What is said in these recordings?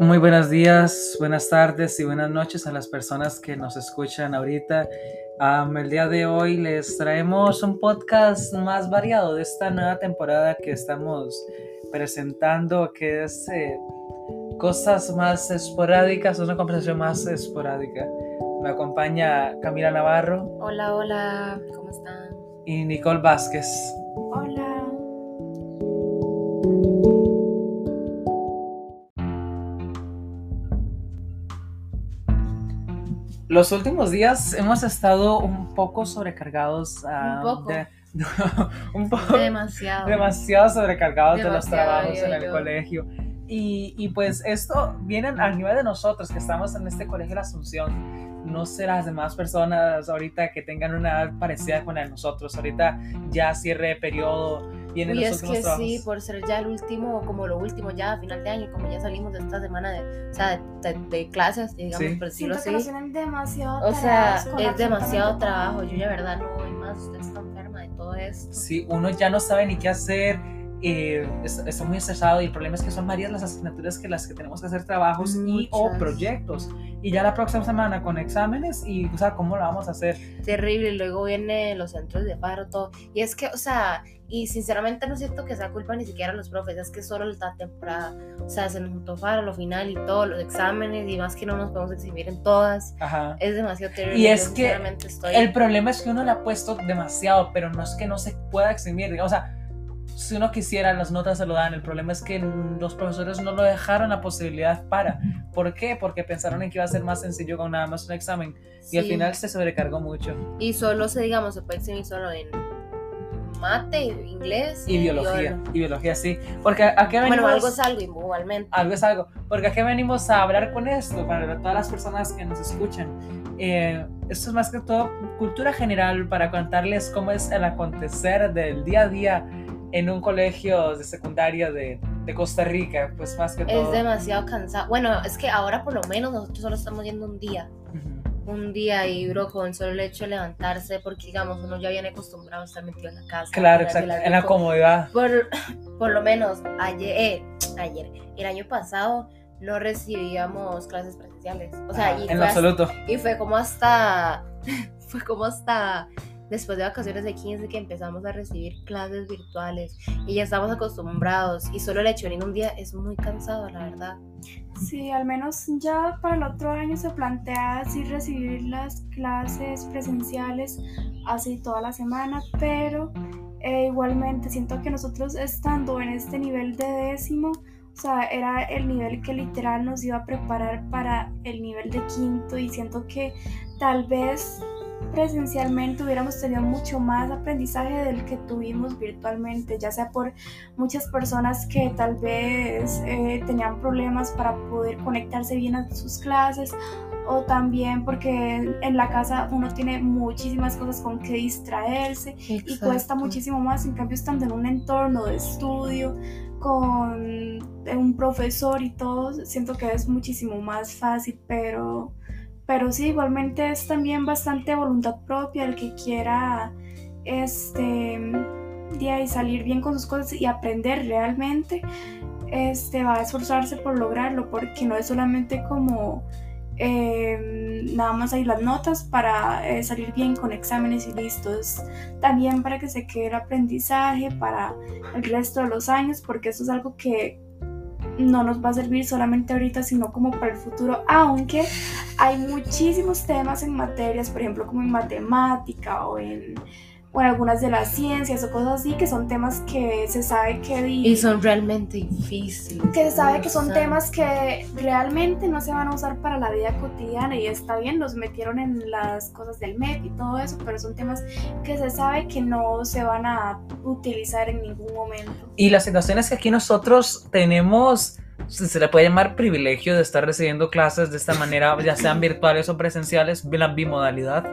Muy buenos días, buenas tardes y buenas noches a las personas que nos escuchan ahorita. Am, el día de hoy les traemos un podcast más variado de esta nueva temporada que estamos presentando, que es eh, cosas más esporádicas, una conversación más esporádica. Me acompaña Camila Navarro Hola, hola, ¿cómo están? y Nicole Vázquez. Los últimos días hemos estado un poco sobrecargados. ah, Un poco. de- un poco. Demasiado. demasiado sobrecargados de los Demasiado, trabajos en el yo. colegio. Y, y pues esto viene a nivel de nosotros que estamos en este colegio de la Asunción. No sé las demás personas ahorita que tengan una edad parecida con la de nosotros. Ahorita ya cierre de periodo, vienen Y los es últimos que trabajos. sí, por ser ya el último, como lo último ya a final de año, como ya salimos de esta semana de, o sea, de, de- de clases, digamos, Sí. por decirlo Siento que así. tienen demasiado O sea, es demasiado trabajo. Yo de verdad no voy más, usted está enferma de todo esto. Sí, uno ya no sabe ni qué hacer. eh, es- está muy estresado y el problema es que son varias las asignaturas que las que tenemos que hacer trabajos y o Muchas. proyectos y ya la próxima semana con exámenes y o sea cómo lo vamos a hacer Terrible, y luego vienen los centros de paro, todo. Y es que, o sea, y sinceramente no siento que sea culpa ni siquiera de los profes, es que solo la temporada, o sea, se nos juntó paro, lo final y todos los exámenes y más que no nos podemos exhibir en todas. Ajá. Es demasiado terrible. Y es que estoy... El problema es que uno le ha puesto demasiado, pero no es que no se pueda eximir. O sea, si uno quisiera, las notas se lo dan. El problema es que los profesores no lo dejaron la posibilidad para. ¿Por qué? Porque pensaron en que iba a ser más sencillo con nada más un examen. Y al Sí. final se sobrecargó mucho. Y solo se, digamos, se puede exhibir solo en mate, inglés Y biología. biolo- Y biología, sí. Porque a, a qué venimos. Bueno, algo es algo igualmente. algo es algo. Porque aquí venimos a hablar con esto, para todas las personas que nos escuchan. Eh, esto es más que todo cultura general para contarles cómo es el acontecer del día a día en un colegio de secundaria de, de Costa Rica, pues más que todo. Es demasiado cansado. Bueno, es que ahora por lo menos nosotros solo estamos yendo un día. Ujú. Un día y bro con solo el hecho de levantarse porque digamos uno ya viene acostumbrado a estar metido en la casa Claro, exacto. En la comodidad. por, por lo menos ayer eh, ayer el año pasado no recibíamos clases presenciales o sea Ajá, y, en hasta- absoluto. y fue como hasta fue como hasta después de vacaciones de 15 que empezamos a recibir clases virtuales y ya estamos acostumbrados y solo el hecho de un día es muy cansado la verdad. Sí, al menos ya para el otro año se plantea así recibir las clases presenciales así toda la semana, pero eh, igualmente siento que nosotros estando en este nivel de décimo, o sea, era el nivel que literal nos iba a preparar para el nivel de quinto y siento que tal vez presencialmente hubiéramos tenido mucho más aprendizaje del que tuvimos virtualmente, ya sea por muchas personas que tal vez eh, tenían problemas para poder conectarse bien a sus clases o también porque en la casa uno tiene muchísimas cosas con que distraerse y cuesta muchísimo más, en cambio estando en un entorno de estudio con un profesor y todo, siento que es muchísimo más fácil, pero, pero sí, igualmente es también bastante voluntad propia el que quiera este ahí salir bien con sus cosas y aprender realmente, este va a esforzarse por lograrlo, porque no es solamente como eh, nada más hay las notas para eh, salir bien con exámenes y listo. Es también para que se quede el aprendizaje para el resto de los años, porque eso es algo que no nos va a servir solamente ahorita, sino como para el futuro, aunque hay muchísimos temas en materias, por ejemplo, como en matemática o en, o en algunas de las ciencias o cosas así, que son temas que se sabe que... y son realmente difíciles que se sabe que son temas que realmente no se van a usar para la vida cotidiana y está bien, los metieron en las cosas del MEP y todo eso, pero son temas que se sabe que no se van a utilizar en ningún momento. Y la situación es que aquí nosotros tenemos, se le puede llamar privilegio de estar recibiendo clases de esta manera, ya sean virtuales o presenciales, la bimodalidad.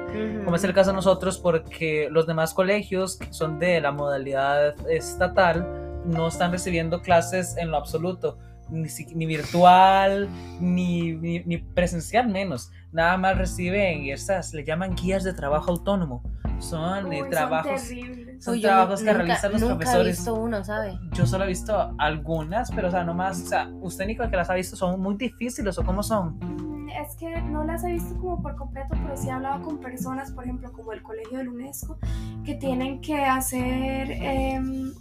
como es el caso de nosotros, porque los demás colegios que son de la modalidad estatal no están recibiendo clases en lo absoluto, ni, ni virtual, ni, ni, ni presencial menos. nada más reciben estas, le llaman guías de trabajo autónomo. Son Uy, eh, son trabajos, terribles. son Uy, trabajos que nunca- realizan los nunca he profesores. visto uno, ¿sabe? Yo solo he visto algunas, pero o sea, nomás, o sea, usted Nico que las ha visto son muy difíciles o cómo son. Mm, Es que no las he visto como por completo, pero sí he hablado con personas, por ejemplo, como el Colegio del UNESCO, que tienen que hacer em,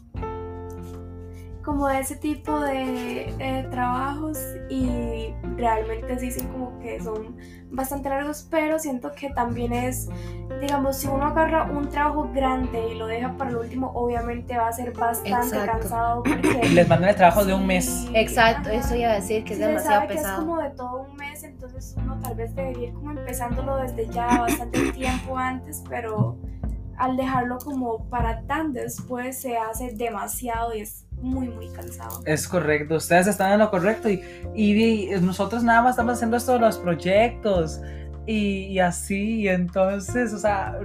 como ese tipo de eh, trabajos y realmente sí dicen como que son bastante largos, pero siento que también es, digamos, si uno agarra un trabajo grande y lo deja para el último, obviamente va a ser bastante Exacto. cansado porque... Les mandan el trabajo de un mes. Sí, Exacto, ajá. eso iba a decir que es Sí, se demasiado sabe que es pesado. como de todo un mes, entonces uno tal vez debería ir como empezándolo desde ya bastante tiempo antes, pero al dejarlo como para tan después se hace demasiado y es muy, muy cansado. Es correcto, ustedes están en lo correcto y, y, nosotros nada más estamos haciendo esto de los proyectos y, y así, entonces, o sea,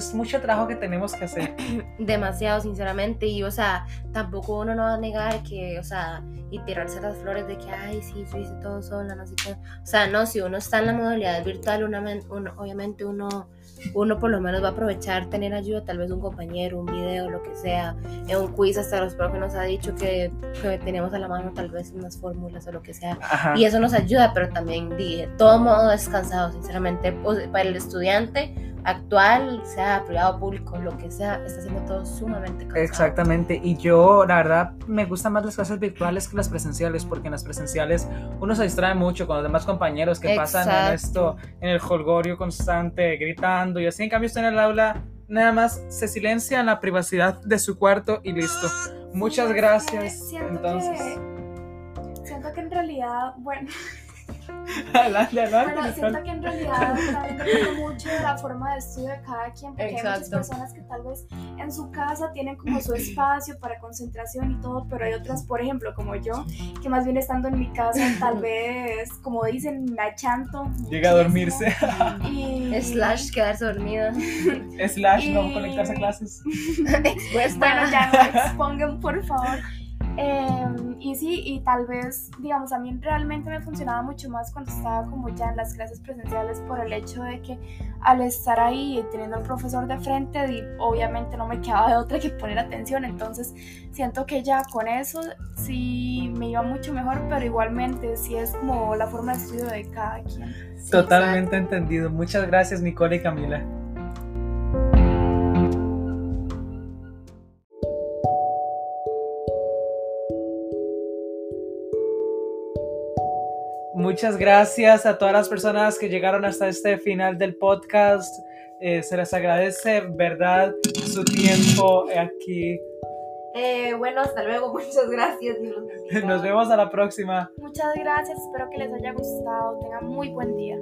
es mucho trabajo que tenemos que hacer. demasiado sinceramente y o sea tampoco uno no va a negar que o sea y tirarse las flores de que ay sí yo hice todo sola no sé qué o sea no si uno está en la modalidad virtual una uno- obviamente uno uno por lo menos va a aprovechar tener ayuda tal vez un compañero un video lo que sea en un quiz hasta los profes nos ha dicho que, que tenemos a la mano tal vez unas fórmulas o lo que sea Ajá. y eso nos ayuda, pero también de todo modo es cansado, sinceramente. Para el estudiante actual, sea privado, público, lo que sea, está haciendo todo sumamente cansado. Exactamente, y yo la verdad me gustan más las clases virtuales que las presenciales, porque en las presenciales uno se distrae mucho con los demás compañeros que pasan en esto, en el holgorio constante, gritando y así, en cambio usted en el aula nada más se silencia en la privacidad de su cuarto y listo. Muchas gracias. siento Entonces, que- siento que en realidad, bueno, adelante, adelante. Bueno, siento que en realidad depende mucho de la forma de estudio de cada quien, porque hay muchas personas que tal vez en su casa tienen como su espacio para concentración y todo, pero hay otras, por ejemplo, como yo, que más bien estando en mi casa, tal vez, como dicen, me achanto. Llega a dormirse. Y, Slash, quedarse dormida. Slash, no Y- conectarse a clases. Expuesta. Bueno, ya no expongan, por favor. Em, y sí, y tal vez, digamos, a mí realmente me funcionaba mucho más cuando estaba como ya en las clases presenciales por el hecho de que al estar ahí teniendo al profesor de frente, obviamente no me quedaba de otra que poner atención, entonces siento que ya con eso sí me iba mucho mejor, pero igualmente sí es como la forma de estudio de cada quien. Totalmente entendido. Muchas gracias, Nicole y Camila. Muchas gracias a todas las personas que llegaron hasta este final del podcast. Eh, se les agradece, ¿verdad? Su tiempo aquí. Eh, bueno, hasta luego. Muchas gracias. Dios. Nos vemos a la próxima. Muchas gracias, espero que les haya gustado, tengan muy buen día.